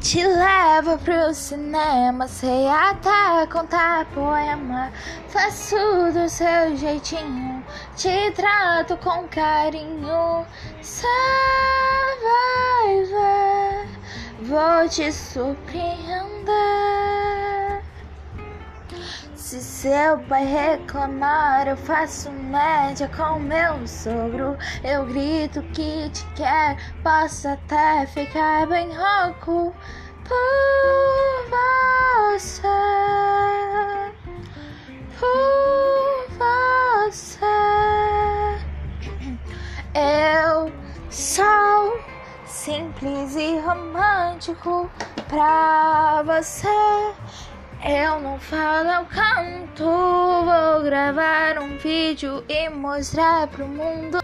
Te levo pro cinema, sei até contar poema. Faço do seu jeitinho, te trato com carinho. Cê vai ver, vou te surpreender. Se seu pai reclamar, eu faço média com meu sogro. Eu grito que te quero, posso até ficar bem rouco por você, por você. Eu sou simples e romântico pra você. Eu não falo, eu canto. Vou gravar um vídeo e mostrar pro mundo.